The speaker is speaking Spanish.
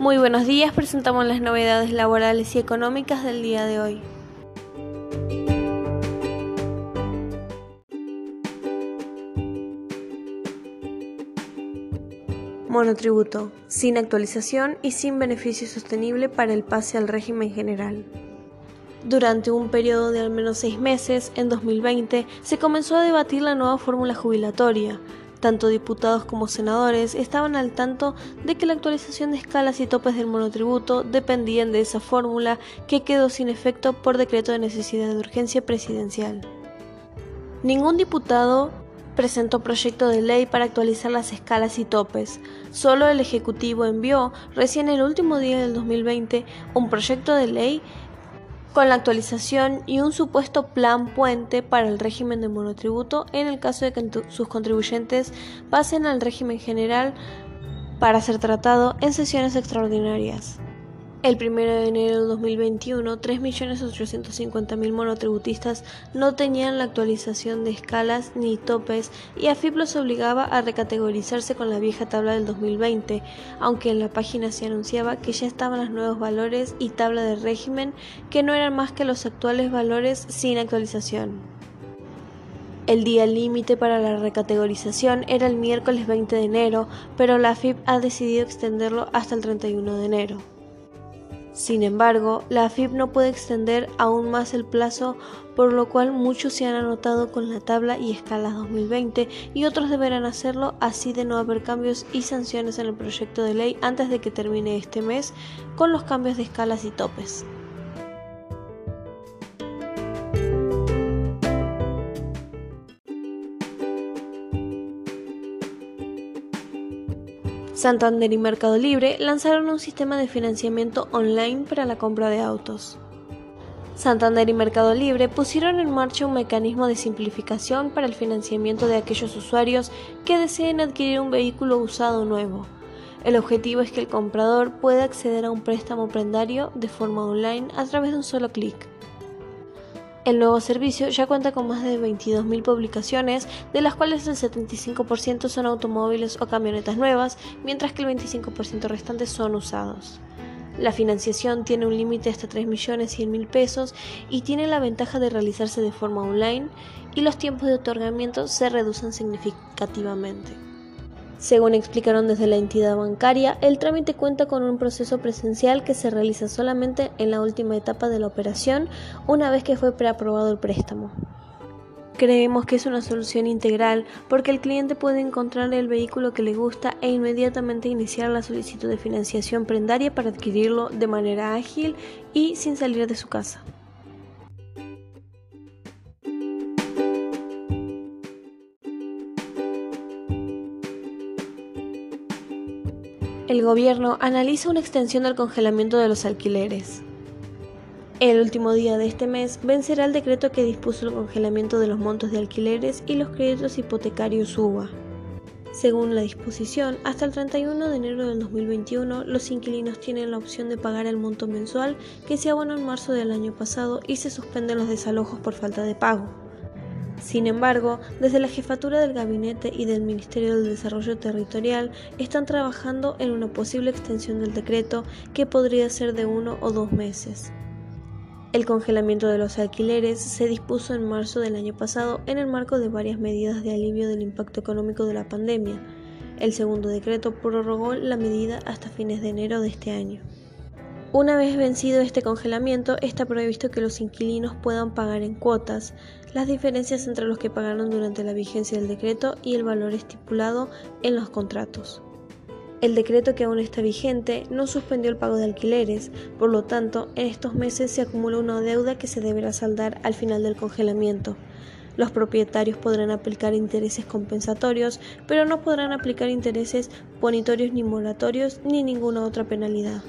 Muy buenos días, presentamos las novedades laborales y económicas del día de hoy. Monotributo, sin actualización y sin beneficio sostenible para el pase al régimen general. Durante un periodo de al menos seis meses, en 2020, se comenzó a debatir la nueva fórmula jubilatoria, tanto diputados como senadores estaban al tanto de que la actualización de escalas y topes del monotributo dependían de esa fórmula que quedó sin efecto por decreto de necesidad de urgencia presidencial. Ningún diputado presentó proyecto de ley para actualizar las escalas y topes. Solo el Ejecutivo envió, recién el último día del 2020, un proyecto de ley con la actualización y un supuesto plan puente para el régimen de monotributo en el caso de que sus contribuyentes pasen al régimen general para ser tratado en sesiones extraordinarias. El 1 de enero de 2021, 3.850.000 monotributistas no tenían la actualización de escalas ni topes y AFIP los obligaba a recategorizarse con la vieja tabla del 2020, aunque en la página se anunciaba que ya estaban los nuevos valores y tabla de régimen que no eran más que los actuales valores sin actualización. El día límite para la recategorización era el miércoles 20 de enero, pero la AFIP ha decidido extenderlo hasta el 31 de enero. Sin embargo, la AFIP no puede extender aún más el plazo, por lo cual muchos se han anotado con la tabla y escalas 2020 y otros deberán hacerlo así de no haber cambios y sanciones en el proyecto de ley antes de que termine este mes con los cambios de escalas y topes. Santander y Mercado Libre lanzaron un sistema de financiamiento online para la compra de autos. Santander y Mercado Libre pusieron en marcha un mecanismo de simplificación para el financiamiento de aquellos usuarios que deseen adquirir un vehículo usado nuevo. El objetivo es que el comprador pueda acceder a un préstamo prendario de forma online a través de un solo clic. El nuevo servicio ya cuenta con más de 22.000 publicaciones, de las cuales el 75% son automóviles o camionetas nuevas, mientras que el 25% restante son usados. La financiación tiene un límite hasta 3.100.000 pesos y tiene la ventaja de realizarse de forma online y los tiempos de otorgamiento se reducen significativamente. Según explicaron desde la entidad bancaria, el trámite cuenta con un proceso presencial que se realiza solamente en la última etapa de la operación, una vez que fue preaprobado el préstamo. Creemos que es una solución integral porque el cliente puede encontrar el vehículo que le gusta e inmediatamente iniciar la solicitud de financiación prendaria para adquirirlo de manera ágil y sin salir de su casa. El gobierno analiza una extensión del congelamiento de los alquileres. El último día de este mes vencerá el decreto que dispuso el congelamiento de los montos de alquileres y los créditos hipotecarios UBA. Según la disposición, hasta el 31 de enero del 2021 los inquilinos tienen la opción de pagar el monto mensual que se abonó en marzo del año pasado y se suspenden los desalojos por falta de pago. Sin embargo, desde la jefatura del gabinete y del Ministerio del Desarrollo Territorial están trabajando en una posible extensión del decreto que podría ser de uno o dos meses. El congelamiento de los alquileres se dispuso en marzo del año pasado en el marco de varias medidas de alivio del impacto económico de la pandemia. El segundo decreto prorrogó la medida hasta fines de enero de este año. Una vez vencido este congelamiento, está previsto que los inquilinos puedan pagar en cuotas las diferencias entre los que pagaron durante la vigencia del decreto y el valor estipulado en los contratos. El decreto que aún está vigente no suspendió el pago de alquileres, por lo tanto, en estos meses se acumula una deuda que se deberá saldar al final del congelamiento. Los propietarios podrán aplicar intereses compensatorios, pero no podrán aplicar intereses ponitorios ni moratorios ni ninguna otra penalidad.